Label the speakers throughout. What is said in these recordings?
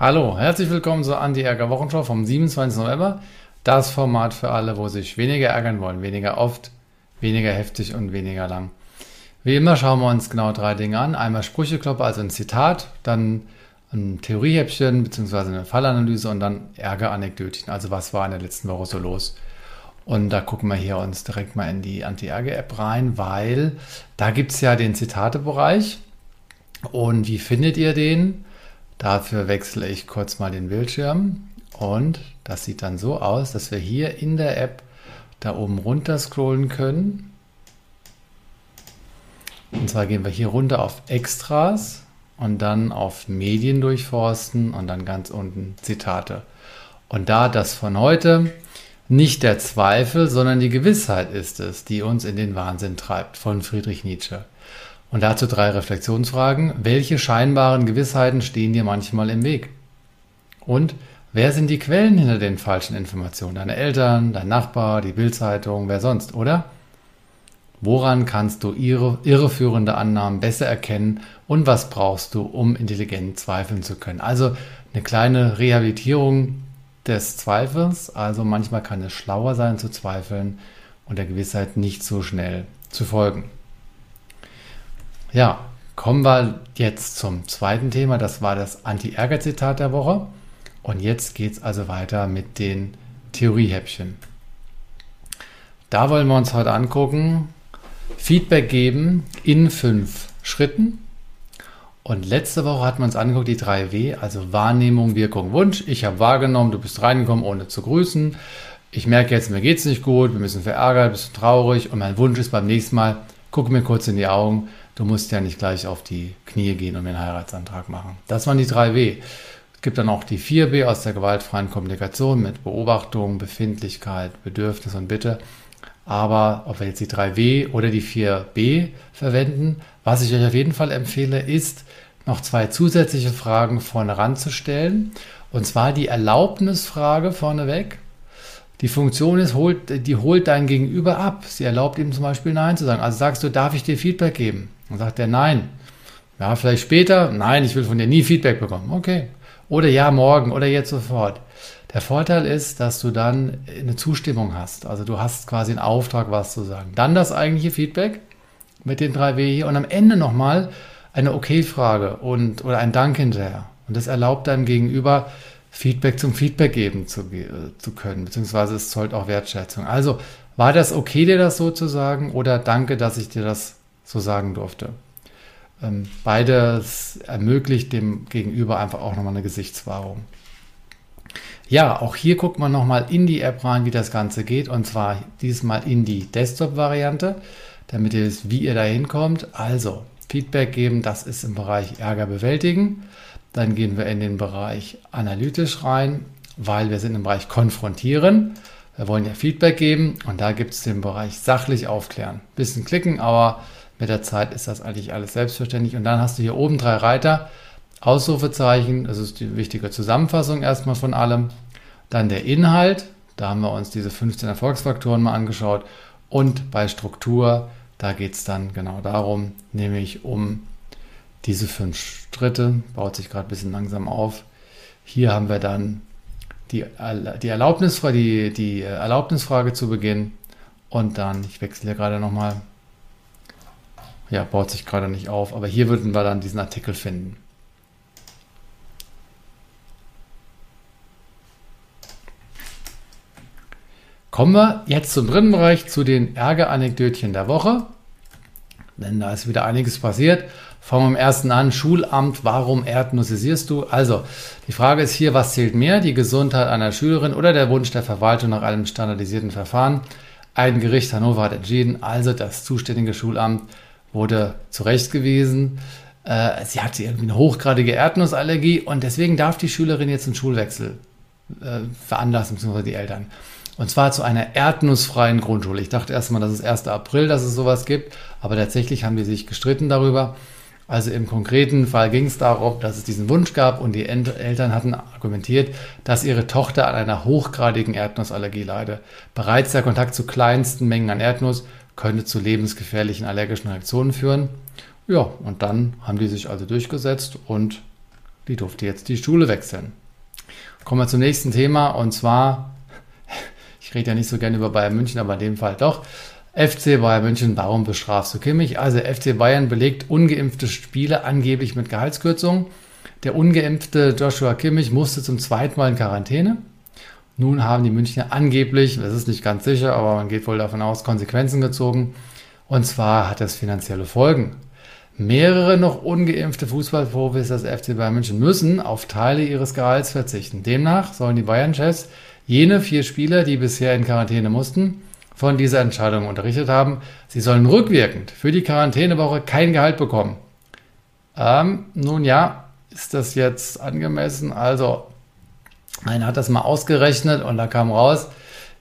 Speaker 1: Hallo, herzlich willkommen zur Anti-Ärger-Wochenshow vom 27. November. Das Format für alle, wo sich weniger ärgern wollen, weniger oft, weniger heftig und weniger lang. Wie immer schauen wir uns genau drei Dinge an. Einmal Sprücheklopper, also ein Zitat, dann ein Theoriehäppchen bzw. eine Fallanalyse und dann Ärgeranekdötchen. Also was war in der letzten Woche so los? Und da gucken wir hier uns direkt mal in die Anti-Ärger-App rein, weil da gibt es ja den Zitatebereich. Und wie findet ihr den? Dafür wechsle ich kurz mal den Bildschirm und das sieht dann so aus, dass wir hier in der App da oben runter scrollen können. Und zwar gehen wir hier runter auf Extras und dann auf Medien durchforsten und dann ganz unten Zitate. Und da das von heute nicht der Zweifel, sondern die Gewissheit ist es, die uns in den Wahnsinn treibt, von Friedrich Nietzsche. Und dazu drei Reflexionsfragen. Welche scheinbaren Gewissheiten stehen dir manchmal im Weg? Und wer sind die Quellen hinter den falschen Informationen? Deine Eltern, dein Nachbar, die Bildzeitung, wer sonst, oder? Woran kannst du irre, irreführende Annahmen besser erkennen und was brauchst du, um intelligent zweifeln zu können? Also eine kleine Rehabilitierung des Zweifels. Also manchmal kann es schlauer sein zu zweifeln und der Gewissheit nicht so schnell zu folgen. Ja, kommen wir jetzt zum zweiten Thema. Das war das Anti-Ärger-Zitat der Woche. Und jetzt geht es also weiter mit den Theoriehäppchen. Da wollen wir uns heute angucken, Feedback geben in fünf Schritten. Und letzte Woche hatten wir uns angeguckt, die 3W, also Wahrnehmung, Wirkung, Wunsch. Ich habe wahrgenommen, du bist reingekommen, ohne zu grüßen. Ich merke jetzt, mir geht es nicht gut, wir müssen verärgert, bisschen traurig. Und mein Wunsch ist beim nächsten Mal, guck mir kurz in die Augen, Du musst ja nicht gleich auf die Knie gehen und mir einen Heiratsantrag machen. Das waren die drei W. Es gibt dann auch die 4b aus der gewaltfreien Kommunikation mit Beobachtung, Befindlichkeit, Bedürfnis und Bitte. Aber ob wir jetzt die 3W oder die 4b verwenden, was ich euch auf jeden Fall empfehle, ist, noch zwei zusätzliche Fragen vorne ranzustellen. Und zwar die Erlaubnisfrage vorneweg. Die Funktion ist, holt, die holt dein Gegenüber ab. Sie erlaubt ihm zum Beispiel Nein zu sagen. Also sagst du, darf ich dir Feedback geben? Dann sagt er Nein. Ja, vielleicht später. Nein, ich will von dir nie Feedback bekommen. Okay. Oder ja, morgen oder jetzt sofort. Der Vorteil ist, dass du dann eine Zustimmung hast. Also du hast quasi einen Auftrag, was zu sagen. Dann das eigentliche Feedback mit den drei W hier und am Ende nochmal eine Okay-Frage und oder ein Dank hinterher. Und das erlaubt deinem Gegenüber, Feedback zum Feedback geben zu, äh, zu können, beziehungsweise es zollt auch Wertschätzung. Also war das okay, dir das so zu sagen oder danke, dass ich dir das so sagen durfte? Ähm, beides ermöglicht dem Gegenüber einfach auch nochmal eine Gesichtswahrung. Ja, auch hier guckt man nochmal in die App rein, wie das Ganze geht. Und zwar diesmal in die Desktop-Variante, damit ihr wisst, wie ihr da hinkommt. Also, Feedback geben, das ist im Bereich Ärger bewältigen. Dann gehen wir in den Bereich analytisch rein, weil wir sind im Bereich konfrontieren. Wir wollen ja Feedback geben und da gibt es den Bereich sachlich aufklären. Bisschen klicken, aber mit der Zeit ist das eigentlich alles selbstverständlich. Und dann hast du hier oben drei Reiter. Ausrufezeichen, das ist die wichtige Zusammenfassung erstmal von allem. Dann der Inhalt, da haben wir uns diese 15 Erfolgsfaktoren mal angeschaut. Und bei Struktur, da geht es dann genau darum, nämlich um diese fünf Schritte, baut sich gerade ein bisschen langsam auf. Hier haben wir dann die, die, Erlaubnisfrage, die, die Erlaubnisfrage zu Beginn und dann, ich wechsle hier gerade nochmal, ja, baut sich gerade nicht auf, aber hier würden wir dann diesen Artikel finden. Kommen wir jetzt zum dritten Bereich, zu den Ärgeranekdötchen der Woche. Denn da ist wieder einiges passiert. Fangen wir am ersten an. Schulamt, warum erdnussisierst du? Also, die Frage ist hier, was zählt mehr? Die Gesundheit einer Schülerin oder der Wunsch der Verwaltung nach einem standardisierten Verfahren? Ein Gericht Hannover hat entschieden, also das zuständige Schulamt wurde zurechtgewiesen. Äh, sie hatte irgendwie eine hochgradige Erdnussallergie und deswegen darf die Schülerin jetzt einen Schulwechsel äh, veranlassen, beziehungsweise die Eltern. Und zwar zu einer erdnussfreien Grundschule. Ich dachte erstmal, das ist 1. April, dass es sowas gibt, aber tatsächlich haben die sich gestritten darüber. Also im konkreten Fall ging es darum, dass es diesen Wunsch gab und die Eltern hatten argumentiert, dass ihre Tochter an einer hochgradigen Erdnussallergie leide. Bereits der Kontakt zu kleinsten Mengen an Erdnuss könnte zu lebensgefährlichen allergischen Reaktionen führen. Ja, und dann haben die sich also durchgesetzt und die durfte jetzt die Schule wechseln. Kommen wir zum nächsten Thema und zwar, ich rede ja nicht so gerne über Bayern München, aber in dem Fall doch. FC Bayern München, warum bestrafst du Kimmich? Also FC Bayern belegt ungeimpfte Spiele angeblich mit Gehaltskürzungen. Der ungeimpfte Joshua Kimmich musste zum zweiten Mal in Quarantäne. Nun haben die Münchner angeblich, das ist nicht ganz sicher, aber man geht wohl davon aus, Konsequenzen gezogen. Und zwar hat das finanzielle Folgen. Mehrere noch ungeimpfte Fußballprofis des FC Bayern München müssen auf Teile ihres Gehalts verzichten. Demnach sollen die Bayern-Chefs jene vier Spieler, die bisher in Quarantäne mussten, von dieser Entscheidung unterrichtet haben. Sie sollen rückwirkend für die Quarantänewoche kein Gehalt bekommen. Ähm, nun ja, ist das jetzt angemessen? Also, einer hat das mal ausgerechnet und da kam raus,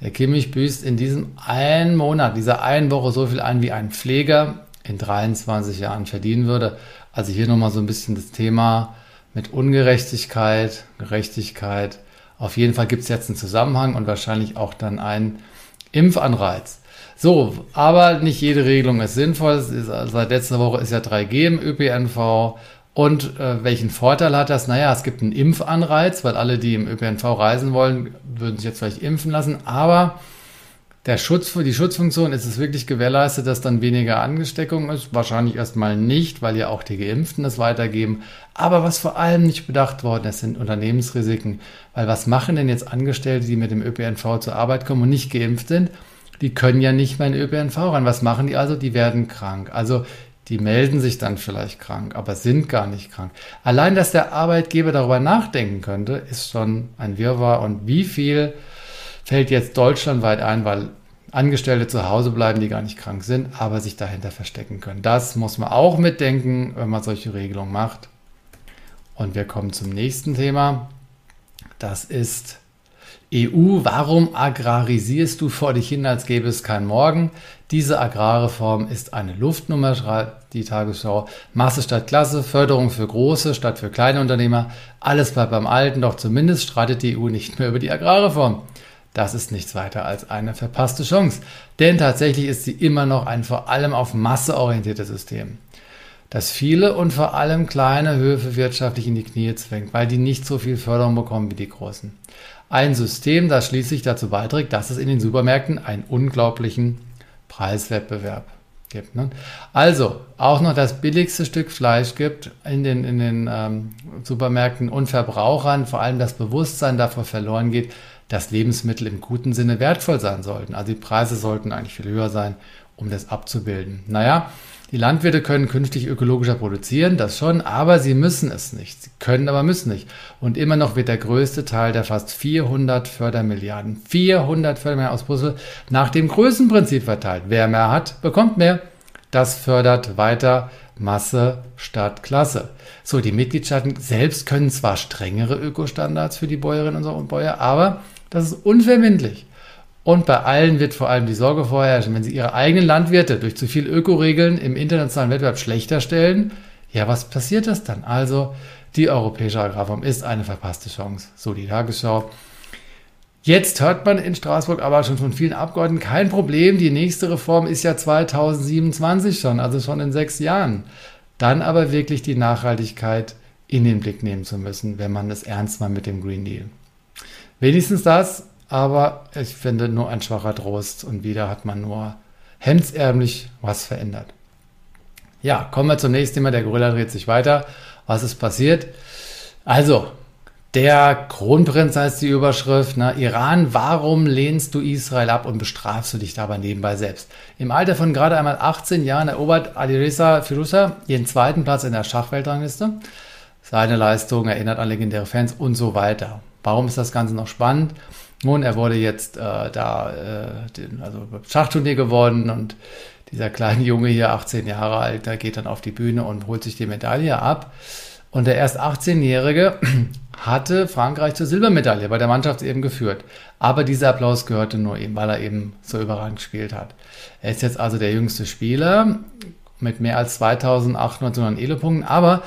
Speaker 1: der Kimmich büßt in diesem einen Monat, dieser einen Woche so viel ein wie ein Pfleger in 23 Jahren verdienen würde. Also hier nochmal so ein bisschen das Thema mit Ungerechtigkeit, Gerechtigkeit. Auf jeden Fall gibt es jetzt einen Zusammenhang und wahrscheinlich auch dann einen Impfanreiz. So, aber nicht jede Regelung ist sinnvoll. Ist, seit letzter Woche ist ja 3G im ÖPNV. Und äh, welchen Vorteil hat das? Naja, es gibt einen Impfanreiz, weil alle, die im ÖPNV reisen wollen, würden sich jetzt vielleicht impfen lassen. Aber der Schutz, die Schutzfunktion ist es wirklich gewährleistet, dass dann weniger Angesteckung ist? Wahrscheinlich erstmal nicht, weil ja auch die Geimpften es weitergeben. Aber was vor allem nicht bedacht worden ist, sind Unternehmensrisiken. Weil was machen denn jetzt Angestellte, die mit dem ÖPNV zur Arbeit kommen und nicht geimpft sind? Die können ja nicht mehr in den ÖPNV rein. Was machen die also? Die werden krank. Also die melden sich dann vielleicht krank, aber sind gar nicht krank. Allein, dass der Arbeitgeber darüber nachdenken könnte, ist schon ein Wirrwarr. Und wie viel fällt jetzt deutschlandweit ein, weil Angestellte zu Hause bleiben, die gar nicht krank sind, aber sich dahinter verstecken können. Das muss man auch mitdenken, wenn man solche Regelungen macht. Und wir kommen zum nächsten Thema. Das ist EU, warum agrarisierst du vor dich hin, als gäbe es kein Morgen? Diese Agrarreform ist eine Luftnummer, schreibt die Tagesschau. Masse statt Klasse, Förderung für große statt für kleine Unternehmer. Alles bleibt beim Alten, doch zumindest streitet die EU nicht mehr über die Agrarreform. Das ist nichts weiter als eine verpasste Chance. Denn tatsächlich ist sie immer noch ein vor allem auf Masse orientiertes System, das viele und vor allem kleine Höfe wirtschaftlich in die Knie zwingt, weil die nicht so viel Förderung bekommen wie die großen. Ein System, das schließlich dazu beiträgt, dass es in den Supermärkten einen unglaublichen Preiswettbewerb gibt. Ne? Also auch noch das billigste Stück Fleisch gibt in den, in den ähm, Supermärkten und Verbrauchern vor allem das Bewusstsein davor verloren geht, dass Lebensmittel im guten Sinne wertvoll sein sollten. Also die Preise sollten eigentlich viel höher sein, um das abzubilden. Naja, die Landwirte können künftig ökologischer produzieren, das schon, aber sie müssen es nicht. Sie können, aber müssen nicht. Und immer noch wird der größte Teil der fast 400 Fördermilliarden, 400 Fördermilliarden aus Brüssel nach dem Größenprinzip verteilt. Wer mehr hat, bekommt mehr. Das fördert weiter Masse statt Klasse. So, die Mitgliedstaaten selbst können zwar strengere Ökostandards für die Bäuerinnen und Bäuer, aber das ist unverbindlich. Und bei allen wird vor allem die Sorge vorherrschen, wenn sie ihre eigenen Landwirte durch zu viel Ökoregeln im internationalen Wettbewerb schlechter stellen, ja, was passiert das dann? Also, die europäische Agrarform ist eine verpasste Chance. So die Tagesschau. Jetzt hört man in Straßburg aber schon von vielen Abgeordneten kein Problem. Die nächste Reform ist ja 2027 schon, also schon in sechs Jahren. Dann aber wirklich die Nachhaltigkeit in den Blick nehmen zu müssen, wenn man es ernst meint mit dem Green Deal. Wenigstens das, aber ich finde nur ein schwacher Trost und wieder hat man nur hemdsärmlich was verändert. Ja, kommen wir zum nächsten Thema. Der Gorilla dreht sich weiter. Was ist passiert? Also, der Kronprinz heißt die Überschrift. Ne? Iran, warum lehnst du Israel ab und bestrafst du dich dabei nebenbei selbst? Im Alter von gerade einmal 18 Jahren erobert Alireza Firuza ihren zweiten Platz in der Schachweltrangliste. Seine Leistung erinnert an legendäre Fans und so weiter. Warum ist das Ganze noch spannend? Nun, er wurde jetzt äh, da, äh, den, also Schachturnier geworden und dieser kleine Junge hier, 18 Jahre alt, der geht dann auf die Bühne und holt sich die Medaille ab. Und der erst 18-Jährige hatte Frankreich zur Silbermedaille bei der Mannschaft eben geführt. Aber dieser Applaus gehörte nur ihm, weil er eben so überragend gespielt hat. Er ist jetzt also der jüngste Spieler mit mehr als 2800 Elo-Punkten, aber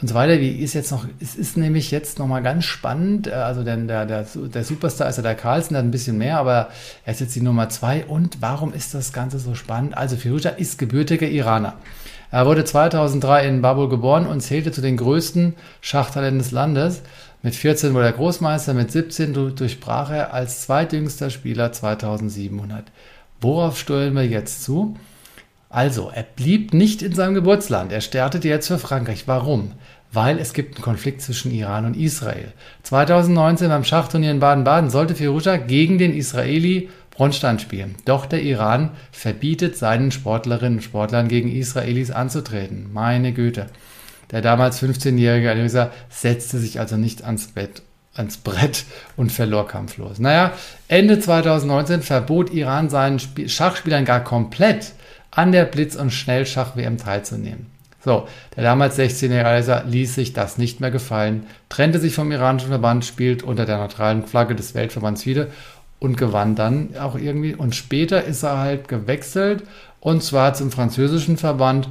Speaker 1: und so weiter. Wie ist jetzt noch, es ist nämlich jetzt nochmal ganz spannend. Äh, also denn der, der, der Superstar ist ja der Carlsen, der hat ein bisschen mehr, aber er ist jetzt die Nummer zwei. Und warum ist das Ganze so spannend? Also Firuja ist gebürtiger Iraner. Er wurde 2003 in Babel geboren und zählte zu den größten Schachtalenten des Landes. Mit 14 wurde er Großmeister, mit 17 durchbrach er als zweitjüngster Spieler 2700. Worauf steuern wir jetzt zu? Also, er blieb nicht in seinem Geburtsland. Er startete jetzt für Frankreich. Warum? Weil es gibt einen Konflikt zwischen Iran und Israel. 2019 beim Schachturnier in Baden-Baden sollte Firouzja gegen den Israeli Bronstein spielen. Doch der Iran verbietet seinen Sportlerinnen und Sportlern gegen Israelis anzutreten. Meine Güte. Der damals 15-jährige Alisa setzte sich also nicht ans Bett ans Brett und verlor kampflos. Naja, Ende 2019 verbot Iran seinen Schachspielern gar komplett an der Blitz- und Schnellschach-WM teilzunehmen. So, der damals 16-jährige Alisa ließ sich das nicht mehr gefallen, trennte sich vom iranischen Verband, spielt unter der neutralen Flagge des Weltverbands wieder und gewann dann auch irgendwie. Und später ist er halt gewechselt und zwar zum französischen Verband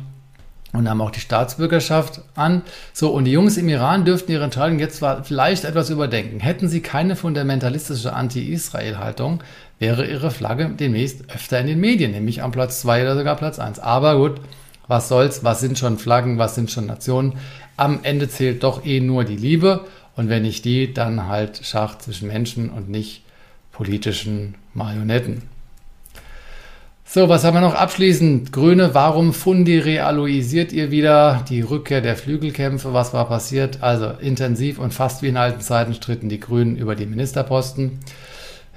Speaker 1: und nahm auch die Staatsbürgerschaft an. So, und die Jungs im Iran dürften ihre Entscheidung jetzt vielleicht etwas überdenken. Hätten sie keine fundamentalistische Anti-Israel-Haltung, wäre ihre Flagge demnächst öfter in den Medien, nämlich am Platz 2 oder sogar Platz 1. Aber gut, was soll's, was sind schon Flaggen, was sind schon Nationen? Am Ende zählt doch eh nur die Liebe und wenn nicht die, dann halt Schach zwischen Menschen und nicht politischen Marionetten. So, was haben wir noch abschließend? Grüne, warum Fundi realisiert ihr wieder die Rückkehr der Flügelkämpfe? Was war passiert? Also intensiv und fast wie in alten Zeiten stritten die Grünen über die Ministerposten.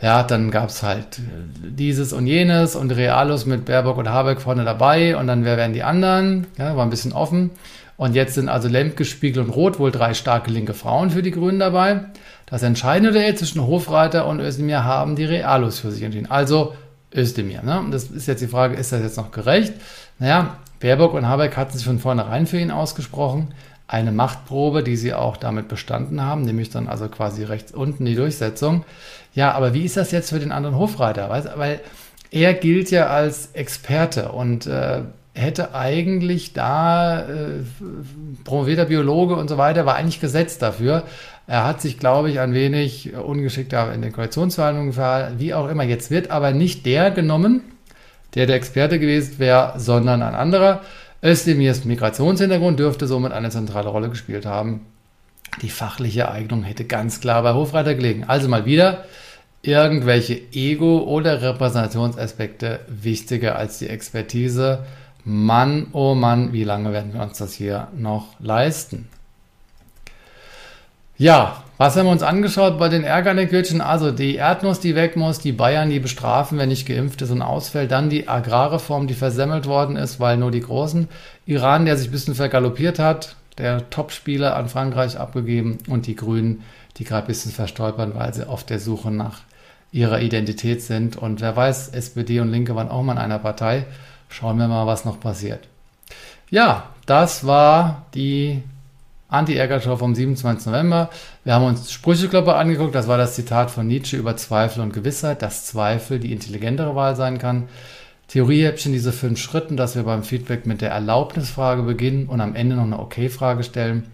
Speaker 1: Ja, dann gab es halt dieses und jenes und Realus mit Baerbock und Habeck vorne dabei und dann wer wären die anderen? Ja, war ein bisschen offen. Und jetzt sind also Lemke, Spiegel und Rot wohl drei starke linke Frauen für die Grünen dabei. Das entscheidende Duell zwischen Hofreiter und Özdemir haben die Realos für sich entschieden. Also Özdemir. Ne? Und das ist jetzt die Frage, ist das jetzt noch gerecht? Naja, Baerbock und Habeck hatten sich von vornherein für ihn ausgesprochen. Eine Machtprobe, die sie auch damit bestanden haben, nämlich dann also quasi rechts unten die Durchsetzung. Ja, aber wie ist das jetzt für den anderen Hofreiter? Weil er gilt ja als Experte und äh, hätte eigentlich da, äh, promovierter Biologe und so weiter, war eigentlich gesetzt dafür. Er hat sich, glaube ich, ein wenig ungeschickt in den Koalitionsverhandlungen verhalten, wie auch immer. Jetzt wird aber nicht der genommen, der der Experte gewesen wäre, sondern ein anderer. Özdemirs Migrationshintergrund dürfte somit eine zentrale Rolle gespielt haben. Die fachliche Eignung hätte ganz klar bei Hofreiter gelegen. Also mal wieder irgendwelche Ego- oder Repräsentationsaspekte wichtiger als die Expertise. Mann, oh Mann, wie lange werden wir uns das hier noch leisten? Ja, was haben wir uns angeschaut bei den Ärgernickgürtchen? Also die Erdnuss, die weg muss, die Bayern, die bestrafen, wenn nicht geimpft ist und ausfällt. Dann die Agrarreform, die versemmelt worden ist, weil nur die Großen. Iran, der sich ein bisschen vergaloppiert hat, der Topspieler an Frankreich abgegeben. Und die Grünen, die gerade ein bisschen verstolpern, weil sie auf der Suche nach ihrer Identität sind. Und wer weiß, SPD und Linke waren auch mal in einer Partei. Schauen wir mal, was noch passiert. Ja, das war die Anti-Ärger-Show vom 27. November. Wir haben uns Sprücheklopper angeguckt. Das war das Zitat von Nietzsche über Zweifel und Gewissheit, dass Zweifel die intelligentere Wahl sein kann. Theoriehäppchen, diese fünf Schritten, dass wir beim Feedback mit der Erlaubnisfrage beginnen und am Ende noch eine Okay-Frage stellen.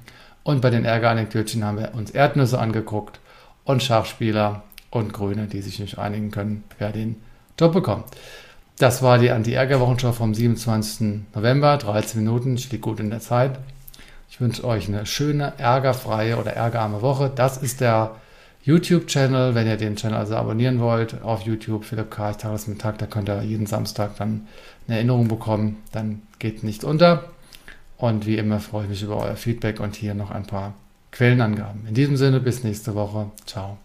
Speaker 1: Und bei den Ärger-Anekdötchen haben wir uns Erdnüsse angeguckt und Schachspieler und Grüne, die sich nicht einigen können, wer den Job bekommt. Das war die Anti-Ärger-Wochenschau vom 27. November. 13 Minuten, ich liege gut in der Zeit. Ich wünsche euch eine schöne, ärgerfreie oder ärgerarme Woche. Das ist der YouTube-Channel. Wenn ihr den Channel also abonnieren wollt, auf YouTube, Philipp Karch, Tagesmittag, da könnt ihr jeden Samstag dann eine Erinnerung bekommen. Dann geht nichts unter. Und wie immer freue ich mich über euer Feedback und hier noch ein paar Quellenangaben. In diesem Sinne, bis nächste Woche. Ciao.